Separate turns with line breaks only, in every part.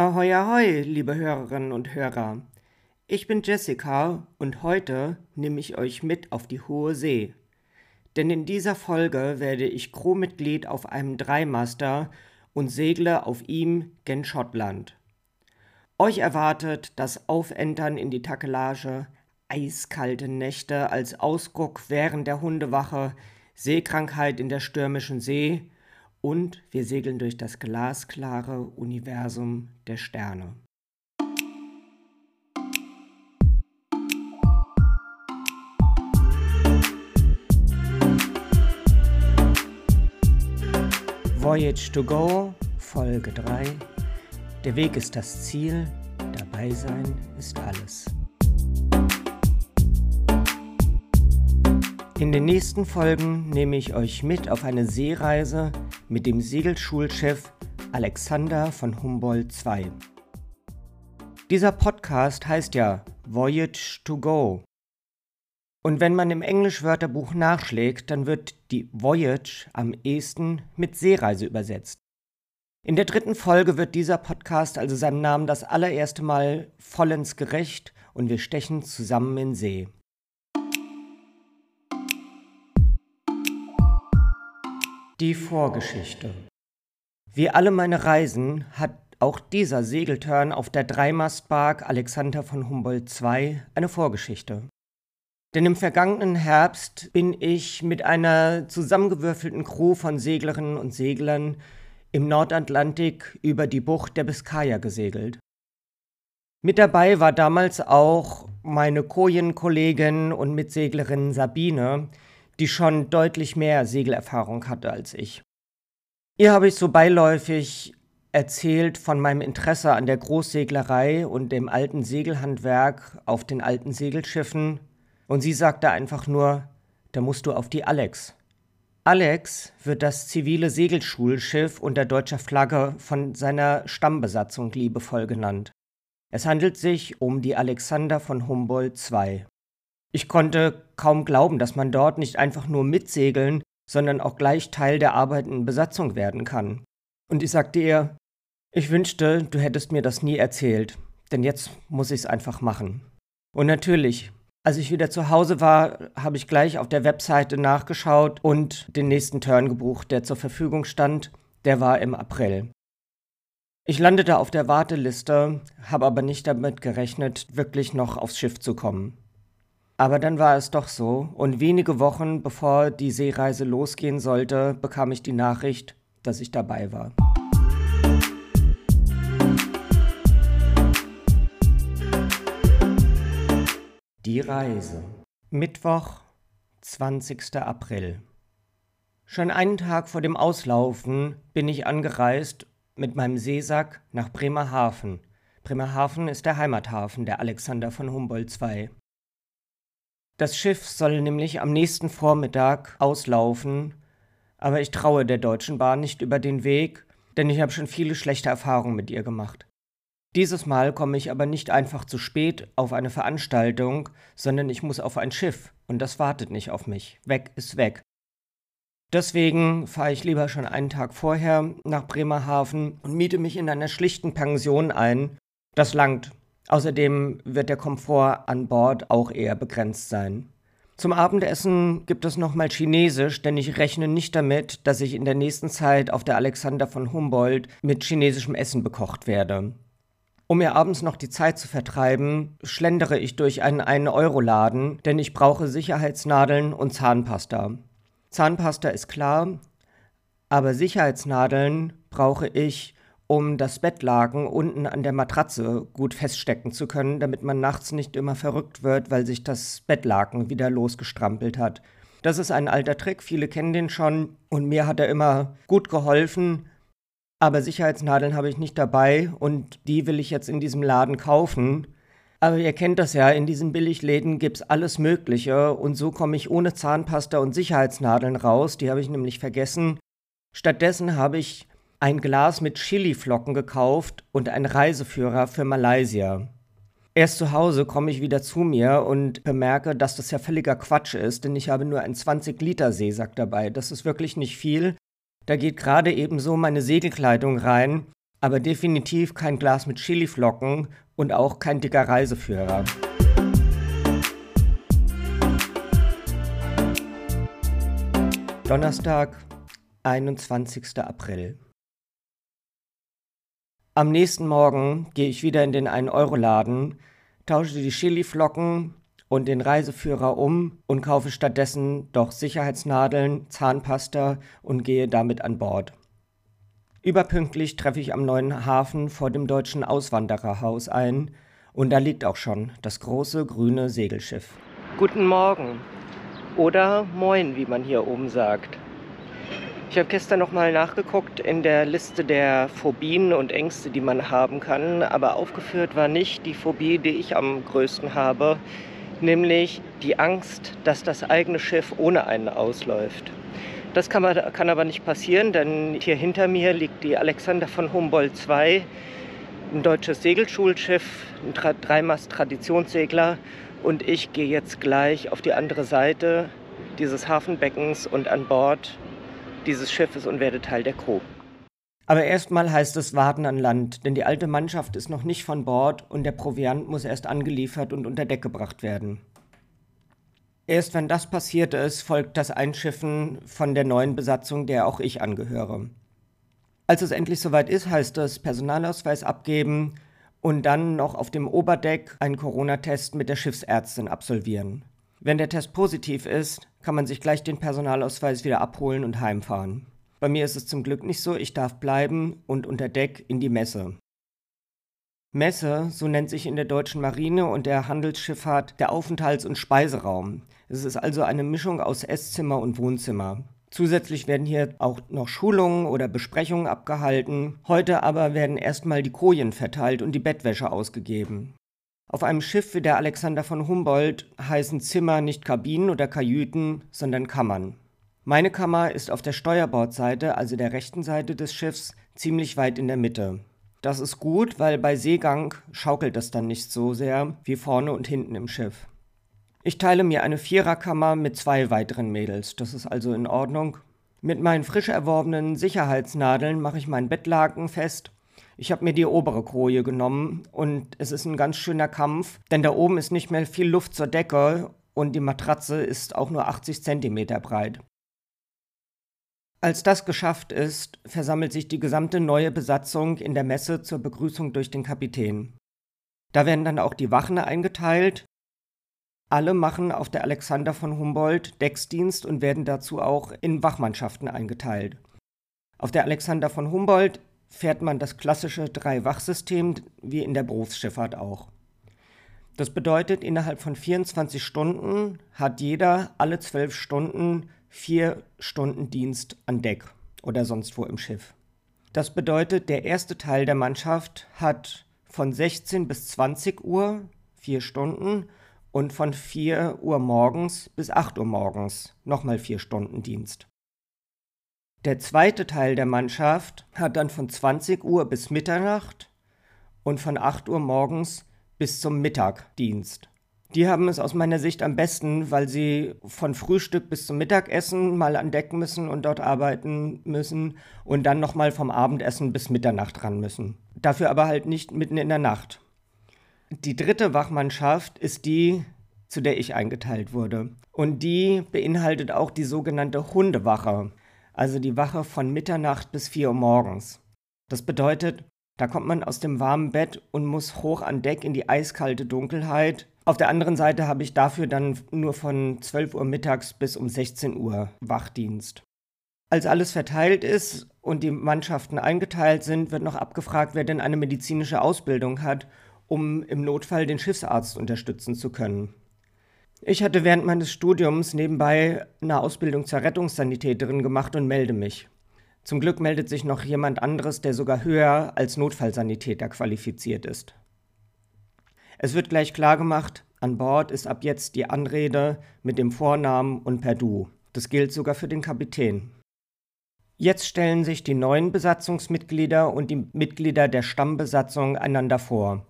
Ahoi, ahoi, liebe Hörerinnen und Hörer. Ich bin Jessica und heute nehme ich euch mit auf die hohe See. Denn in dieser Folge werde ich Crewmitglied auf einem Dreimaster und segle auf ihm gen Schottland. Euch erwartet das Aufentern in die Takelage, eiskalte Nächte als Ausguck während der Hundewache, Seekrankheit in der stürmischen See und wir segeln durch das glasklare Universum der Sterne. Voyage to Go, Folge 3. Der Weg ist das Ziel, dabei sein ist alles. In den nächsten Folgen nehme ich euch mit auf eine Seereise mit dem Segelschulchef Alexander von Humboldt II. Dieser Podcast heißt ja Voyage to Go. Und wenn man im Englischwörterbuch nachschlägt, dann wird die Voyage am ehesten mit Seereise übersetzt. In der dritten Folge wird dieser Podcast also seinem Namen das allererste Mal vollends gerecht und wir stechen zusammen in See. Die Vorgeschichte. Wie alle meine Reisen hat auch dieser Segeltörn auf der Dreimastbark Alexander von Humboldt II eine Vorgeschichte. Denn im vergangenen Herbst bin ich mit einer zusammengewürfelten Crew von Seglerinnen und Seglern im Nordatlantik über die Bucht der Biskaya gesegelt. Mit dabei war damals auch meine Kojenkollegin und Mitseglerin Sabine, die schon deutlich mehr Segelerfahrung hatte als ich. Ihr habe ich so beiläufig erzählt von meinem Interesse an der Großseglerei und dem alten Segelhandwerk auf den alten Segelschiffen, und sie sagte einfach nur, da musst du auf die Alex. Alex wird das zivile Segelschulschiff unter deutscher Flagge von seiner Stammbesatzung liebevoll genannt. Es handelt sich um die Alexander von Humboldt II. Ich konnte kaum glauben, dass man dort nicht einfach nur mitsegeln, sondern auch gleich Teil der arbeitenden Besatzung werden kann. Und ich sagte ihr, ich wünschte, du hättest mir das nie erzählt, denn jetzt muss ich es einfach machen. Und natürlich, als ich wieder zu Hause war, habe ich gleich auf der Webseite nachgeschaut und den nächsten Turn gebucht, der zur Verfügung stand. Der war im April. Ich landete auf der Warteliste, habe aber nicht damit gerechnet, wirklich noch aufs Schiff zu kommen. Aber dann war es doch so, und wenige Wochen bevor die Seereise losgehen sollte, bekam ich die Nachricht, dass ich dabei war. Die Reise. Mittwoch, 20. April. Schon einen Tag vor dem Auslaufen bin ich angereist mit meinem Seesack nach Bremerhaven. Bremerhaven ist der Heimathafen der Alexander von Humboldt II. Das Schiff soll nämlich am nächsten Vormittag auslaufen, aber ich traue der Deutschen Bahn nicht über den Weg, denn ich habe schon viele schlechte Erfahrungen mit ihr gemacht. Dieses Mal komme ich aber nicht einfach zu spät auf eine Veranstaltung, sondern ich muss auf ein Schiff und das wartet nicht auf mich. Weg ist weg. Deswegen fahre ich lieber schon einen Tag vorher nach Bremerhaven und miete mich in einer schlichten Pension ein. Das langt. Außerdem wird der Komfort an Bord auch eher begrenzt sein. Zum Abendessen gibt es nochmal Chinesisch, denn ich rechne nicht damit, dass ich in der nächsten Zeit auf der Alexander von Humboldt mit chinesischem Essen bekocht werde. Um mir abends noch die Zeit zu vertreiben, schlendere ich durch einen 1-Euro-Laden, denn ich brauche Sicherheitsnadeln und Zahnpasta. Zahnpasta ist klar, aber Sicherheitsnadeln brauche ich, um das Bettlaken unten an der Matratze gut feststecken zu können, damit man nachts nicht immer verrückt wird, weil sich das Bettlaken wieder losgestrampelt hat. Das ist ein alter Trick, viele kennen den schon und mir hat er immer gut geholfen, aber Sicherheitsnadeln habe ich nicht dabei und die will ich jetzt in diesem Laden kaufen. Aber ihr kennt das ja, in diesen Billigläden gibt es alles Mögliche und so komme ich ohne Zahnpasta und Sicherheitsnadeln raus, die habe ich nämlich vergessen. Stattdessen habe ich ein Glas mit Chiliflocken gekauft und ein Reiseführer für Malaysia. Erst zu Hause komme ich wieder zu mir und bemerke, dass das ja völliger Quatsch ist, denn ich habe nur einen 20-Liter-Seesack dabei. Das ist wirklich nicht viel. Da geht gerade ebenso meine Segelkleidung rein aber definitiv kein Glas mit Chiliflocken und auch kein dicker Reiseführer. Donnerstag, 21. April. Am nächsten Morgen gehe ich wieder in den 1-Euro-Laden, tausche die Chiliflocken und den Reiseführer um und kaufe stattdessen doch Sicherheitsnadeln, Zahnpasta und gehe damit an Bord. Überpünktlich treffe ich am neuen Hafen vor dem deutschen Auswandererhaus ein und da liegt auch schon das große grüne Segelschiff. Guten Morgen oder Moin, wie man hier oben sagt. Ich habe gestern nochmal nachgeguckt in der Liste der Phobien und Ängste, die man haben kann, aber aufgeführt war nicht die Phobie, die ich am größten habe, nämlich die Angst, dass das eigene Schiff ohne einen ausläuft. Das kann, man, kann aber nicht passieren, denn hier hinter mir liegt die Alexander von Humboldt II, ein deutsches Segelschulschiff, ein Dreimast-Traditionssegler. Und ich gehe jetzt gleich auf die andere Seite dieses Hafenbeckens und an Bord dieses Schiffes und werde Teil der Crew. Aber erstmal heißt es Warten an Land, denn die alte Mannschaft ist noch nicht von Bord und der Proviant muss erst angeliefert und unter Deck gebracht werden. Erst wenn das passiert ist, folgt das Einschiffen von der neuen Besatzung, der auch ich angehöre. Als es endlich soweit ist, heißt es Personalausweis abgeben und dann noch auf dem Oberdeck einen Corona-Test mit der Schiffsärztin absolvieren. Wenn der Test positiv ist, kann man sich gleich den Personalausweis wieder abholen und heimfahren. Bei mir ist es zum Glück nicht so, ich darf bleiben und unter Deck in die Messe. Messe, so nennt sich in der deutschen Marine und der Handelsschifffahrt der Aufenthalts- und Speiseraum. Es ist also eine Mischung aus Esszimmer und Wohnzimmer. Zusätzlich werden hier auch noch Schulungen oder Besprechungen abgehalten. Heute aber werden erstmal die Kojen verteilt und die Bettwäsche ausgegeben. Auf einem Schiff wie der Alexander von Humboldt heißen Zimmer nicht Kabinen oder Kajüten, sondern Kammern. Meine Kammer ist auf der Steuerbordseite, also der rechten Seite des Schiffs, ziemlich weit in der Mitte. Das ist gut, weil bei Seegang schaukelt es dann nicht so sehr wie vorne und hinten im Schiff. Ich teile mir eine Viererkammer mit zwei weiteren Mädels. Das ist also in Ordnung. Mit meinen frisch erworbenen Sicherheitsnadeln mache ich meinen Bettlaken fest. Ich habe mir die obere Koje genommen und es ist ein ganz schöner Kampf, denn da oben ist nicht mehr viel Luft zur Decke und die Matratze ist auch nur 80 cm breit. Als das geschafft ist, versammelt sich die gesamte neue Besatzung in der Messe zur Begrüßung durch den Kapitän. Da werden dann auch die Wachen eingeteilt. Alle machen auf der Alexander von Humboldt Decksdienst und werden dazu auch in Wachmannschaften eingeteilt. Auf der Alexander von Humboldt fährt man das klassische Drei-Wach-System wie in der Berufsschifffahrt auch. Das bedeutet, innerhalb von 24 Stunden hat jeder alle zwölf Stunden vier Stunden Dienst an Deck oder sonst wo im Schiff. Das bedeutet, der erste Teil der Mannschaft hat von 16 bis 20 Uhr vier Stunden und von 4 Uhr morgens bis 8 Uhr morgens nochmal vier Stunden Dienst. Der zweite Teil der Mannschaft hat dann von 20 Uhr bis Mitternacht und von 8 Uhr morgens bis zum Mittag Dienst. Die haben es aus meiner Sicht am besten, weil sie von Frühstück bis zum Mittagessen mal an Deck müssen und dort arbeiten müssen und dann nochmal vom Abendessen bis Mitternacht ran müssen. Dafür aber halt nicht mitten in der Nacht. Die dritte Wachmannschaft ist die, zu der ich eingeteilt wurde. Und die beinhaltet auch die sogenannte Hundewache, also die Wache von Mitternacht bis 4 Uhr morgens. Das bedeutet, da kommt man aus dem warmen Bett und muss hoch an Deck in die eiskalte Dunkelheit auf der anderen Seite habe ich dafür dann nur von 12 Uhr mittags bis um 16 Uhr Wachdienst. Als alles verteilt ist und die Mannschaften eingeteilt sind, wird noch abgefragt, wer denn eine medizinische Ausbildung hat, um im Notfall den Schiffsarzt unterstützen zu können. Ich hatte während meines Studiums nebenbei eine Ausbildung zur Rettungssanitäterin gemacht und melde mich. Zum Glück meldet sich noch jemand anderes, der sogar höher als Notfallsanitäter qualifiziert ist. Es wird gleich klargemacht, an Bord ist ab jetzt die Anrede mit dem Vornamen und per Du. Das gilt sogar für den Kapitän. Jetzt stellen sich die neuen Besatzungsmitglieder und die Mitglieder der Stammbesatzung einander vor.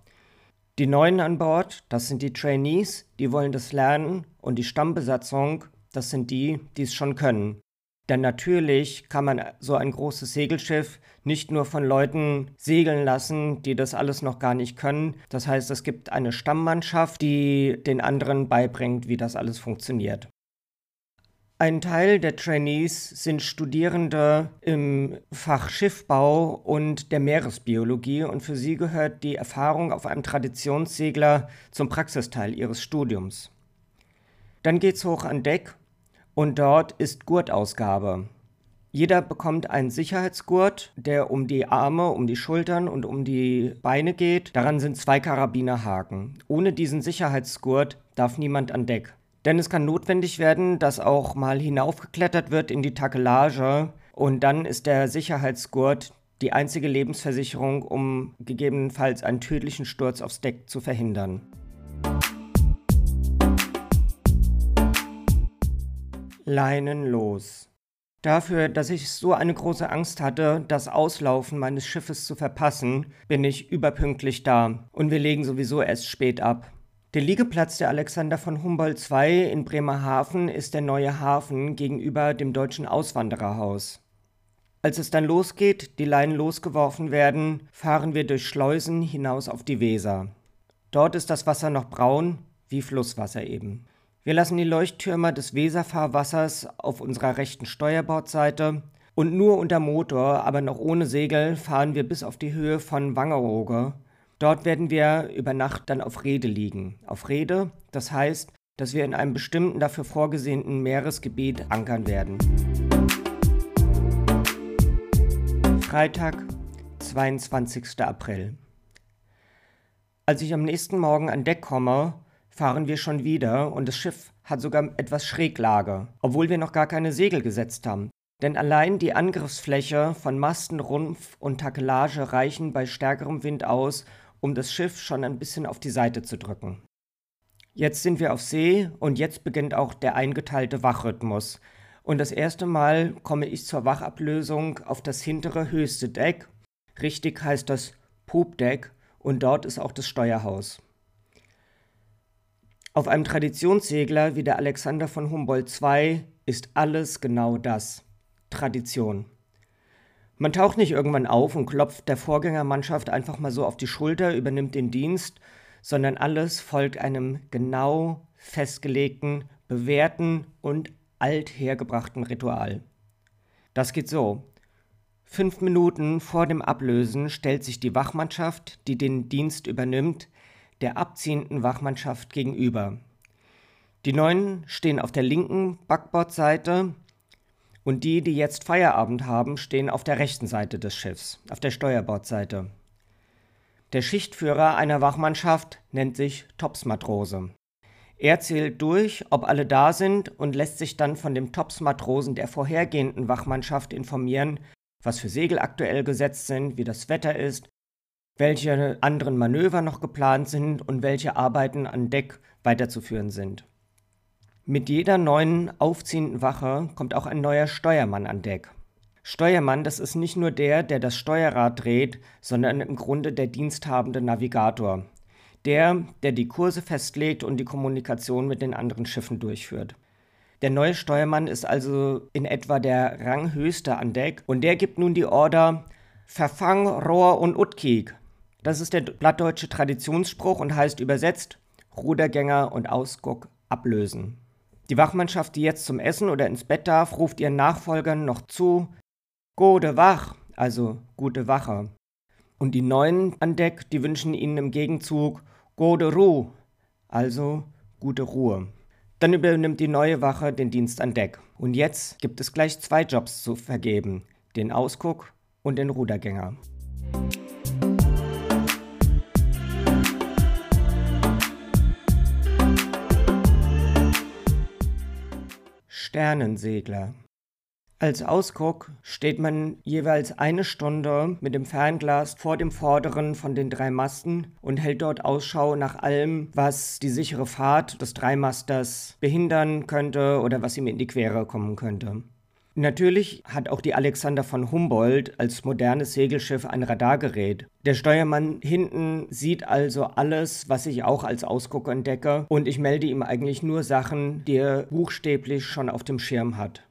Die Neuen an Bord, das sind die Trainees, die wollen das lernen, und die Stammbesatzung, das sind die, die es schon können. Denn natürlich kann man so ein großes Segelschiff nicht nur von Leuten segeln lassen, die das alles noch gar nicht können. Das heißt, es gibt eine Stammmannschaft, die den anderen beibringt, wie das alles funktioniert. Ein Teil der Trainees sind Studierende im Fach Schiffbau und der Meeresbiologie und für sie gehört die Erfahrung auf einem Traditionssegler zum Praxisteil ihres Studiums. Dann geht's hoch an Deck und dort ist Gurtausgabe. Jeder bekommt einen Sicherheitsgurt, der um die Arme, um die Schultern und um die Beine geht. Daran sind zwei Karabinerhaken. Ohne diesen Sicherheitsgurt darf niemand an Deck. Denn es kann notwendig werden, dass auch mal hinaufgeklettert wird in die Takelage und dann ist der Sicherheitsgurt die einzige Lebensversicherung, um gegebenenfalls einen tödlichen Sturz aufs Deck zu verhindern. Leinen los. Dafür, dass ich so eine große Angst hatte, das Auslaufen meines Schiffes zu verpassen, bin ich überpünktlich da und wir legen sowieso erst spät ab. Der Liegeplatz der Alexander von Humboldt II in Bremerhaven ist der neue Hafen gegenüber dem deutschen Auswandererhaus. Als es dann losgeht, die Leinen losgeworfen werden, fahren wir durch Schleusen hinaus auf die Weser. Dort ist das Wasser noch braun, wie Flusswasser eben. Wir lassen die Leuchttürme des Weserfahrwassers auf unserer rechten Steuerbordseite und nur unter Motor, aber noch ohne Segel, fahren wir bis auf die Höhe von Wangerooge Dort werden wir über Nacht dann auf Rede liegen. Auf Rede, das heißt, dass wir in einem bestimmten dafür vorgesehenen Meeresgebiet ankern werden. Freitag, 22. April. Als ich am nächsten Morgen an Deck komme, fahren wir schon wieder und das Schiff hat sogar etwas Schräglage, obwohl wir noch gar keine Segel gesetzt haben. Denn allein die Angriffsfläche von Masten, Rumpf und Takelage reichen bei stärkerem Wind aus, um das Schiff schon ein bisschen auf die Seite zu drücken. Jetzt sind wir auf See und jetzt beginnt auch der eingeteilte Wachrhythmus. Und das erste Mal komme ich zur Wachablösung auf das hintere höchste Deck. Richtig heißt das Poopdeck und dort ist auch das Steuerhaus. Auf einem Traditionssegler wie der Alexander von Humboldt II ist alles genau das. Tradition. Man taucht nicht irgendwann auf und klopft der Vorgängermannschaft einfach mal so auf die Schulter, übernimmt den Dienst, sondern alles folgt einem genau festgelegten, bewährten und althergebrachten Ritual. Das geht so. Fünf Minuten vor dem Ablösen stellt sich die Wachmannschaft, die den Dienst übernimmt, der abziehenden Wachmannschaft gegenüber. Die Neuen stehen auf der linken Backbordseite, und die, die jetzt Feierabend haben, stehen auf der rechten Seite des Schiffs, auf der Steuerbordseite. Der Schichtführer einer Wachmannschaft nennt sich Topsmatrose. Er zählt durch, ob alle da sind und lässt sich dann von dem Topsmatrosen der vorhergehenden Wachmannschaft informieren, was für Segel aktuell gesetzt sind, wie das Wetter ist, welche anderen Manöver noch geplant sind und welche Arbeiten an Deck weiterzuführen sind. Mit jeder neuen aufziehenden Wache kommt auch ein neuer Steuermann an Deck. Steuermann, das ist nicht nur der, der das Steuerrad dreht, sondern im Grunde der diensthabende Navigator. Der, der die Kurse festlegt und die Kommunikation mit den anderen Schiffen durchführt. Der neue Steuermann ist also in etwa der Ranghöchste an Deck und der gibt nun die Order Verfang, Rohr und Utkik. Das ist der blattdeutsche Traditionsspruch und heißt übersetzt Rudergänger und Ausguck ablösen. Die Wachmannschaft, die jetzt zum Essen oder ins Bett darf, ruft ihren Nachfolgern noch zu Gode Wach, also gute Wache. Und die Neuen an Deck, die wünschen ihnen im Gegenzug Gode Ruh, also gute Ruhe. Dann übernimmt die neue Wache den Dienst an Deck. Und jetzt gibt es gleich zwei Jobs zu vergeben, den Ausguck und den Rudergänger. Sternensegler. Als Ausguck steht man jeweils eine Stunde mit dem Fernglas vor dem vorderen von den drei Masten und hält dort Ausschau nach allem, was die sichere Fahrt des Dreimasters behindern könnte oder was ihm in die Quere kommen könnte. Natürlich hat auch die Alexander von Humboldt als modernes Segelschiff ein Radargerät. Der Steuermann hinten sieht also alles, was ich auch als Ausguck entdecke, und ich melde ihm eigentlich nur Sachen, die er buchstäblich schon auf dem Schirm hat.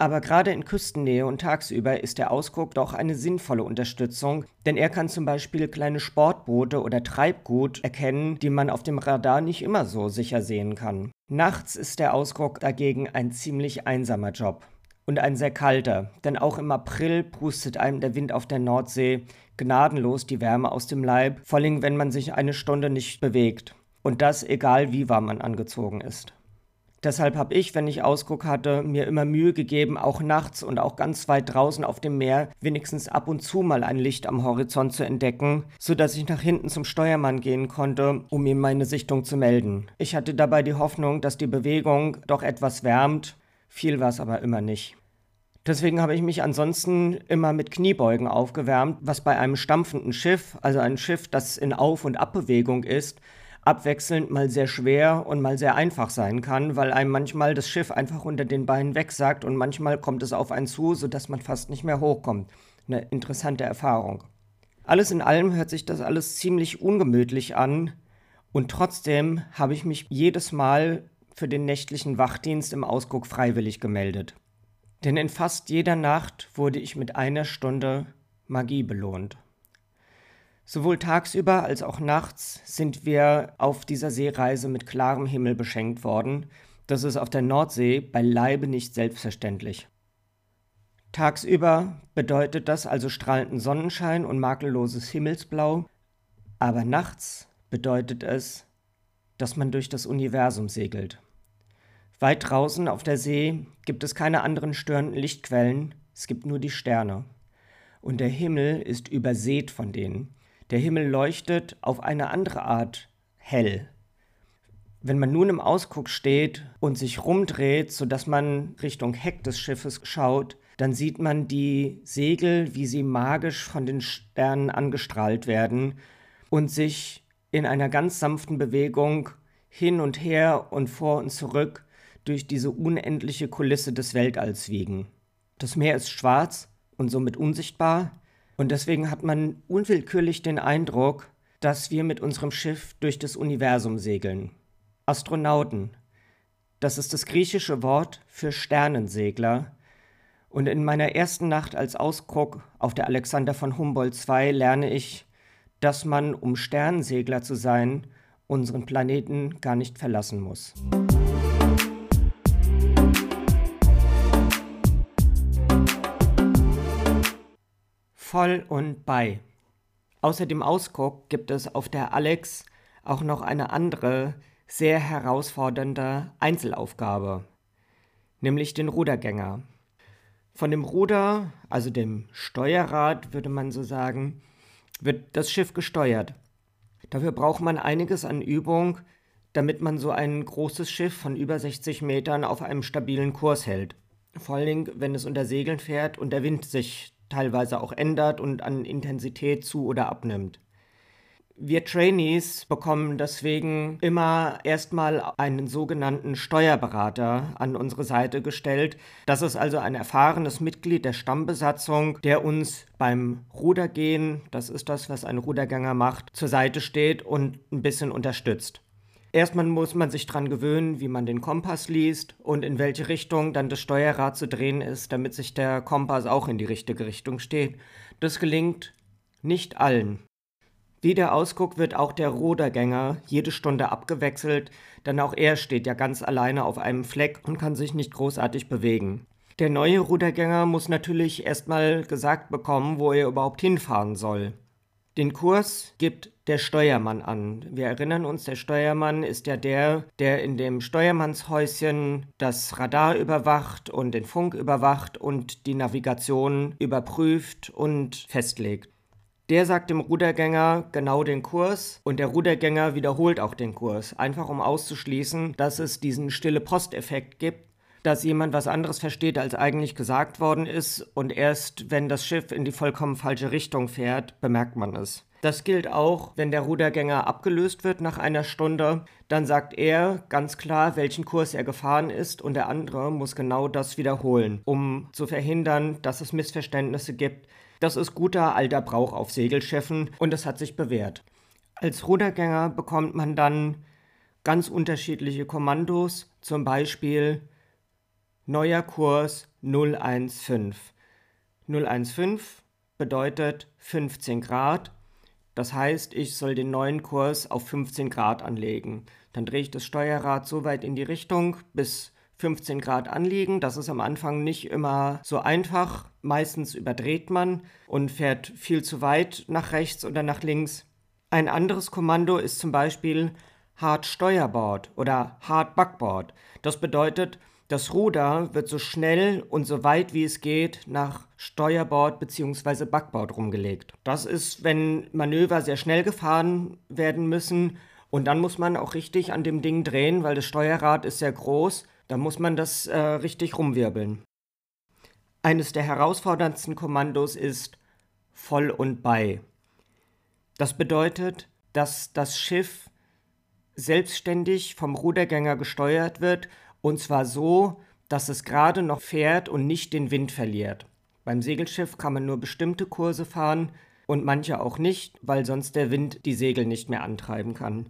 Aber gerade in Küstennähe und tagsüber ist der Ausguck doch eine sinnvolle Unterstützung, denn er kann zum Beispiel kleine Sportboote oder Treibgut erkennen, die man auf dem Radar nicht immer so sicher sehen kann. Nachts ist der Ausguck dagegen ein ziemlich einsamer Job. Und ein sehr kalter, denn auch im April pustet einem der Wind auf der Nordsee gnadenlos die Wärme aus dem Leib, vor allem wenn man sich eine Stunde nicht bewegt. Und das egal wie warm man angezogen ist. Deshalb habe ich, wenn ich Ausguck hatte, mir immer Mühe gegeben, auch nachts und auch ganz weit draußen auf dem Meer wenigstens ab und zu mal ein Licht am Horizont zu entdecken, so dass ich nach hinten zum Steuermann gehen konnte, um ihm meine Sichtung zu melden. Ich hatte dabei die Hoffnung, dass die Bewegung doch etwas wärmt, viel war es aber immer nicht. Deswegen habe ich mich ansonsten immer mit Kniebeugen aufgewärmt, was bei einem stampfenden Schiff, also ein Schiff, das in Auf- und Abbewegung ist, abwechselnd mal sehr schwer und mal sehr einfach sein kann, weil einem manchmal das Schiff einfach unter den Beinen wegsackt und manchmal kommt es auf einen zu, sodass man fast nicht mehr hochkommt. Eine interessante Erfahrung. Alles in allem hört sich das alles ziemlich ungemütlich an und trotzdem habe ich mich jedes Mal für den nächtlichen Wachdienst im Ausguck freiwillig gemeldet. Denn in fast jeder Nacht wurde ich mit einer Stunde Magie belohnt. Sowohl tagsüber als auch nachts sind wir auf dieser Seereise mit klarem Himmel beschenkt worden. Das ist auf der Nordsee beileibe nicht selbstverständlich. Tagsüber bedeutet das also strahlenden Sonnenschein und makelloses Himmelsblau, aber nachts bedeutet es, dass man durch das Universum segelt. Weit draußen auf der See gibt es keine anderen störenden Lichtquellen, es gibt nur die Sterne. Und der Himmel ist übersät von denen. Der Himmel leuchtet auf eine andere Art hell. Wenn man nun im Ausguck steht und sich rumdreht, sodass man Richtung Heck des Schiffes schaut, dann sieht man die Segel, wie sie magisch von den Sternen angestrahlt werden und sich in einer ganz sanften Bewegung hin und her und vor und zurück durch diese unendliche Kulisse des Weltalls wiegen. Das Meer ist schwarz und somit unsichtbar, und deswegen hat man unwillkürlich den Eindruck, dass wir mit unserem Schiff durch das Universum segeln. Astronauten. Das ist das griechische Wort für Sternensegler. Und in meiner ersten Nacht als Ausguck auf der Alexander von Humboldt II lerne ich, dass man, um Sternensegler zu sein, unseren Planeten gar nicht verlassen muss. Voll und bei. Außer dem Ausguck gibt es auf der Alex auch noch eine andere, sehr herausfordernde Einzelaufgabe, nämlich den Rudergänger. Von dem Ruder, also dem Steuerrad, würde man so sagen, wird das Schiff gesteuert. Dafür braucht man einiges an Übung, damit man so ein großes Schiff von über 60 Metern auf einem stabilen Kurs hält. Vor allem, wenn es unter Segeln fährt und der Wind sich teilweise auch ändert und an Intensität zu oder abnimmt. Wir Trainees bekommen deswegen immer erstmal einen sogenannten Steuerberater an unsere Seite gestellt. Das ist also ein erfahrenes Mitglied der Stammbesatzung, der uns beim Rudergehen, das ist das, was ein Rudergänger macht, zur Seite steht und ein bisschen unterstützt. Erstmal muss man sich daran gewöhnen, wie man den Kompass liest und in welche Richtung dann das Steuerrad zu drehen ist, damit sich der Kompass auch in die richtige Richtung steht. Das gelingt nicht allen. Wie der Ausguck wird auch der Rudergänger jede Stunde abgewechselt, denn auch er steht ja ganz alleine auf einem Fleck und kann sich nicht großartig bewegen. Der neue Rudergänger muss natürlich erstmal gesagt bekommen, wo er überhaupt hinfahren soll. Den Kurs gibt der Steuermann an. Wir erinnern uns, der Steuermann ist ja der, der in dem Steuermannshäuschen das Radar überwacht und den Funk überwacht und die Navigation überprüft und festlegt. Der sagt dem Rudergänger genau den Kurs und der Rudergänger wiederholt auch den Kurs, einfach um auszuschließen, dass es diesen stille Posteffekt gibt, dass jemand was anderes versteht, als eigentlich gesagt worden ist, und erst wenn das Schiff in die vollkommen falsche Richtung fährt, bemerkt man es. Das gilt auch, wenn der Rudergänger abgelöst wird nach einer Stunde, dann sagt er ganz klar, welchen Kurs er gefahren ist und der andere muss genau das wiederholen, um zu verhindern, dass es Missverständnisse gibt. Das ist guter alter Brauch auf Segelschiffen und es hat sich bewährt. Als Rudergänger bekommt man dann ganz unterschiedliche Kommandos, zum Beispiel neuer Kurs 015. 015 bedeutet 15 Grad. Das heißt, ich soll den neuen Kurs auf 15 Grad anlegen. Dann drehe ich das Steuerrad so weit in die Richtung, bis 15 Grad anliegen. Das ist am Anfang nicht immer so einfach. Meistens überdreht man und fährt viel zu weit nach rechts oder nach links. Ein anderes Kommando ist zum Beispiel Hard Steuerbord oder Hard Backboard. Das bedeutet, das Ruder wird so schnell und so weit wie es geht nach Steuerbord bzw. Backbord rumgelegt. Das ist, wenn Manöver sehr schnell gefahren werden müssen und dann muss man auch richtig an dem Ding drehen, weil das Steuerrad ist sehr groß. Da muss man das äh, richtig rumwirbeln. Eines der herausforderndsten Kommandos ist voll und bei. Das bedeutet, dass das Schiff selbstständig vom Rudergänger gesteuert wird und zwar so, dass es gerade noch fährt und nicht den Wind verliert. Beim Segelschiff kann man nur bestimmte Kurse fahren und manche auch nicht, weil sonst der Wind die Segel nicht mehr antreiben kann.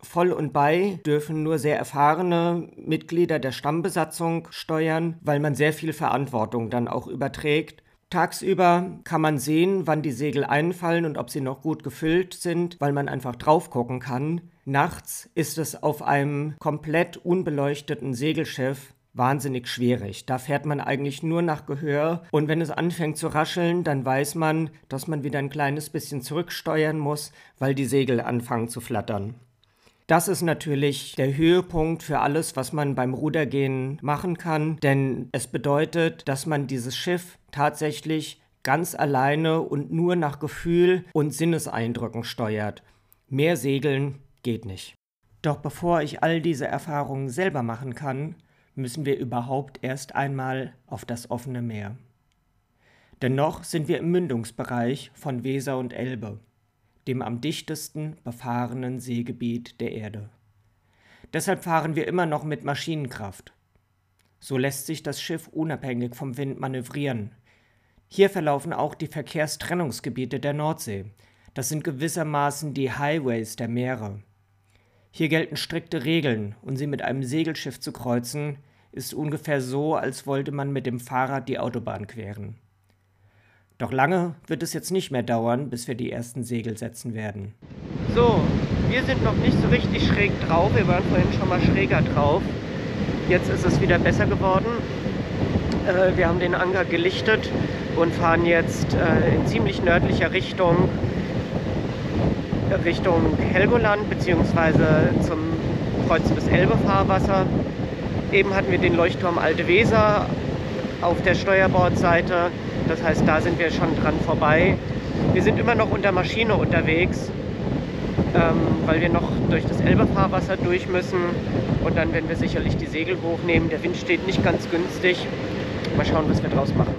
Voll und bei dürfen nur sehr erfahrene Mitglieder der Stammbesatzung steuern, weil man sehr viel Verantwortung dann auch überträgt. Tagsüber kann man sehen, wann die Segel einfallen und ob sie noch gut gefüllt sind, weil man einfach drauf gucken kann. Nachts ist es auf einem komplett unbeleuchteten Segelschiff wahnsinnig schwierig. Da fährt man eigentlich nur nach Gehör und wenn es anfängt zu rascheln, dann weiß man, dass man wieder ein kleines bisschen zurücksteuern muss, weil die Segel anfangen zu flattern. Das ist natürlich der Höhepunkt für alles, was man beim Rudergehen machen kann, denn es bedeutet, dass man dieses Schiff tatsächlich ganz alleine und nur nach Gefühl und Sinneseindrücken steuert. Mehr Segeln geht nicht. Doch bevor ich all diese Erfahrungen selber machen kann, müssen wir überhaupt erst einmal auf das offene Meer. Dennoch sind wir im Mündungsbereich von Weser und Elbe dem am dichtesten befahrenen Seegebiet der Erde. Deshalb fahren wir immer noch mit Maschinenkraft. So lässt sich das Schiff unabhängig vom Wind manövrieren. Hier verlaufen auch die Verkehrstrennungsgebiete der Nordsee. Das sind gewissermaßen die Highways der Meere. Hier gelten strikte Regeln, und sie mit einem Segelschiff zu kreuzen, ist ungefähr so, als wollte man mit dem Fahrrad die Autobahn queren. Doch lange wird es jetzt nicht mehr dauern, bis wir die ersten Segel setzen werden. So, wir sind noch nicht so richtig schräg drauf. Wir waren vorhin schon mal schräger drauf. Jetzt ist es wieder besser geworden. Äh, wir haben den Anker gelichtet und fahren jetzt äh, in ziemlich nördlicher Richtung Richtung Helgoland bzw. zum Kreuzen des Elbefahrwasser. Eben hatten wir den Leuchtturm Alte Weser auf der Steuerbordseite das heißt, da sind wir schon dran vorbei. Wir sind immer noch unter Maschine unterwegs, ähm, weil wir noch durch das Elbefahrwasser durch müssen. Und dann werden wir sicherlich die Segel hochnehmen. Der Wind steht nicht ganz günstig. Mal schauen, was wir draus machen.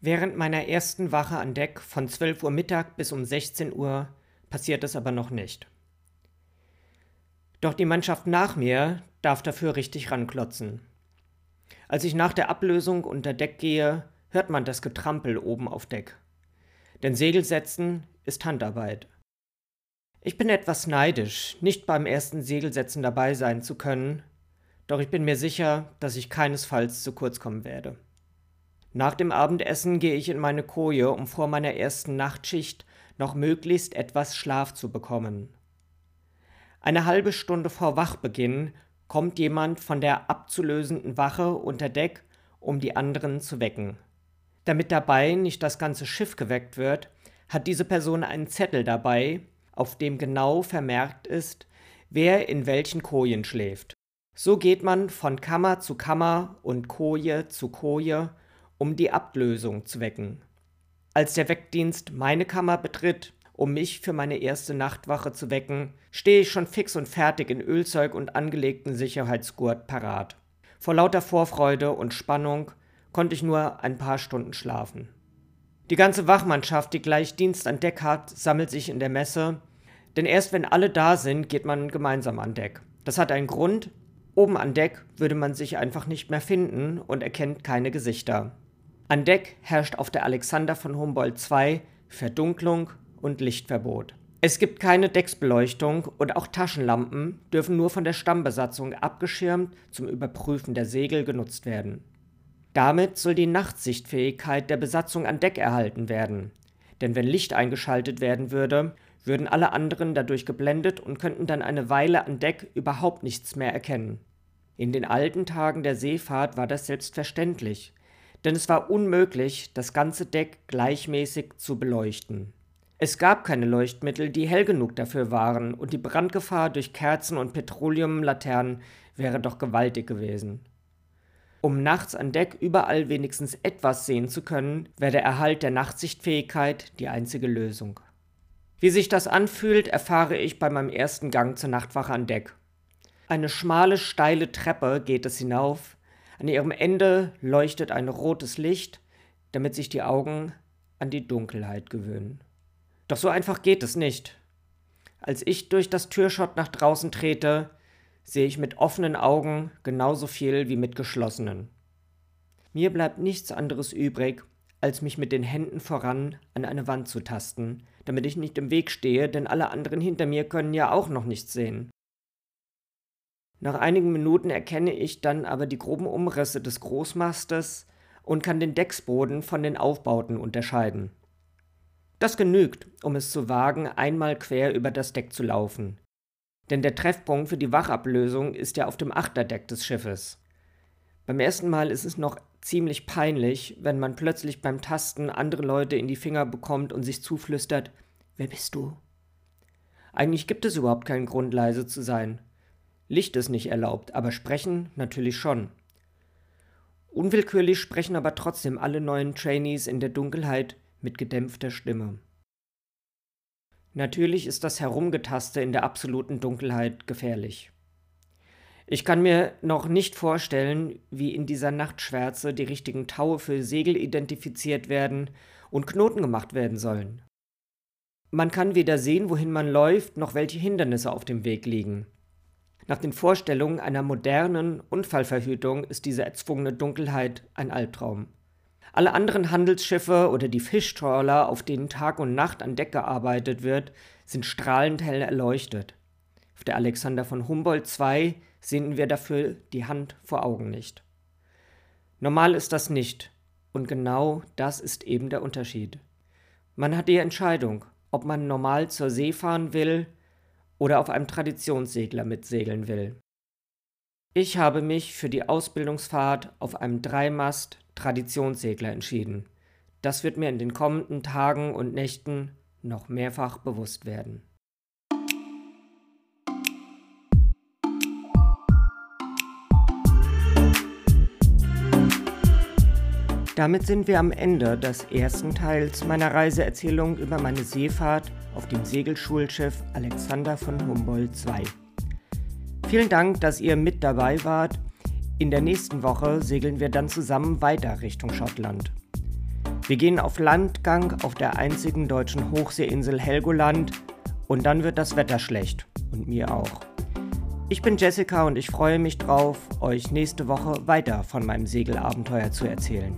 Während meiner ersten Wache an Deck von 12 Uhr Mittag bis um 16 Uhr passiert es aber noch nicht. Doch die Mannschaft nach mir darf dafür richtig ranklotzen. Als ich nach der Ablösung unter Deck gehe, hört man das Getrampel oben auf Deck. Denn Segelsetzen ist Handarbeit. Ich bin etwas neidisch, nicht beim ersten Segelsetzen dabei sein zu können, doch ich bin mir sicher, dass ich keinesfalls zu kurz kommen werde. Nach dem Abendessen gehe ich in meine Koje, um vor meiner ersten Nachtschicht noch möglichst etwas Schlaf zu bekommen. Eine halbe Stunde vor Wachbeginn kommt jemand von der abzulösenden Wache unter Deck, um die anderen zu wecken. Damit dabei nicht das ganze Schiff geweckt wird, hat diese Person einen Zettel dabei, auf dem genau vermerkt ist, wer in welchen Kojen schläft. So geht man von Kammer zu Kammer und Koje zu Koje, um die Ablösung zu wecken. Als der Weckdienst meine Kammer betritt, um mich für meine erste Nachtwache zu wecken, stehe ich schon fix und fertig in Ölzeug und angelegten Sicherheitsgurt parat. Vor lauter Vorfreude und Spannung konnte ich nur ein paar Stunden schlafen. Die ganze Wachmannschaft, die gleich Dienst an Deck hat, sammelt sich in der Messe, denn erst wenn alle da sind, geht man gemeinsam an Deck. Das hat einen Grund. Oben an Deck würde man sich einfach nicht mehr finden und erkennt keine Gesichter. An Deck herrscht auf der Alexander von Humboldt II Verdunklung und Lichtverbot. Es gibt keine Decksbeleuchtung und auch Taschenlampen dürfen nur von der Stammbesatzung abgeschirmt zum Überprüfen der Segel genutzt werden. Damit soll die Nachtsichtfähigkeit der Besatzung an Deck erhalten werden. Denn wenn Licht eingeschaltet werden würde, würden alle anderen dadurch geblendet und könnten dann eine Weile an Deck überhaupt nichts mehr erkennen. In den alten Tagen der Seefahrt war das selbstverständlich, denn es war unmöglich, das ganze Deck gleichmäßig zu beleuchten. Es gab keine Leuchtmittel, die hell genug dafür waren, und die Brandgefahr durch Kerzen und Petroleumlaternen wäre doch gewaltig gewesen. Um nachts an Deck überall wenigstens etwas sehen zu können, wäre der Erhalt der Nachtsichtfähigkeit die einzige Lösung. Wie sich das anfühlt, erfahre ich bei meinem ersten Gang zur Nachtwache an Deck. Eine schmale, steile Treppe geht es hinauf. An ihrem Ende leuchtet ein rotes Licht, damit sich die Augen an die Dunkelheit gewöhnen. Doch so einfach geht es nicht. Als ich durch das Türschott nach draußen trete, sehe ich mit offenen Augen genauso viel wie mit geschlossenen. Mir bleibt nichts anderes übrig, als mich mit den Händen voran an eine Wand zu tasten, damit ich nicht im Weg stehe, denn alle anderen hinter mir können ja auch noch nichts sehen. Nach einigen Minuten erkenne ich dann aber die groben Umrisse des Großmastes und kann den Decksboden von den Aufbauten unterscheiden. Das genügt, um es zu wagen, einmal quer über das Deck zu laufen. Denn der Treffpunkt für die Wachablösung ist ja auf dem Achterdeck des Schiffes. Beim ersten Mal ist es noch ziemlich peinlich, wenn man plötzlich beim Tasten andere Leute in die Finger bekommt und sich zuflüstert, wer bist du? Eigentlich gibt es überhaupt keinen Grund, leise zu sein. Licht ist nicht erlaubt, aber sprechen natürlich schon. Unwillkürlich sprechen aber trotzdem alle neuen Trainees in der Dunkelheit mit gedämpfter Stimme. Natürlich ist das Herumgetaste in der absoluten Dunkelheit gefährlich. Ich kann mir noch nicht vorstellen, wie in dieser Nachtschwärze die richtigen Taue für Segel identifiziert werden und Knoten gemacht werden sollen. Man kann weder sehen, wohin man läuft, noch welche Hindernisse auf dem Weg liegen. Nach den Vorstellungen einer modernen Unfallverhütung ist diese erzwungene Dunkelheit ein Albtraum. Alle anderen Handelsschiffe oder die Fischtrawler, auf denen Tag und Nacht an Deck gearbeitet wird, sind strahlend hell erleuchtet. Auf der Alexander von Humboldt II sehen wir dafür die Hand vor Augen nicht. Normal ist das nicht, und genau das ist eben der Unterschied. Man hat die Entscheidung, ob man normal zur See fahren will oder auf einem Traditionssegler mitsegeln will. Ich habe mich für die Ausbildungsfahrt auf einem Dreimast Traditionssegler entschieden. Das wird mir in den kommenden Tagen und Nächten noch mehrfach bewusst werden. Damit sind wir am Ende des ersten Teils meiner Reiseerzählung über meine Seefahrt auf dem Segelschulschiff Alexander von Humboldt II. Vielen Dank, dass ihr mit dabei wart. In der nächsten Woche segeln wir dann zusammen weiter Richtung Schottland. Wir gehen auf Landgang auf der einzigen deutschen Hochseeinsel Helgoland und dann wird das Wetter schlecht und mir auch. Ich bin Jessica und ich freue mich drauf, euch nächste Woche weiter von meinem Segelabenteuer zu erzählen.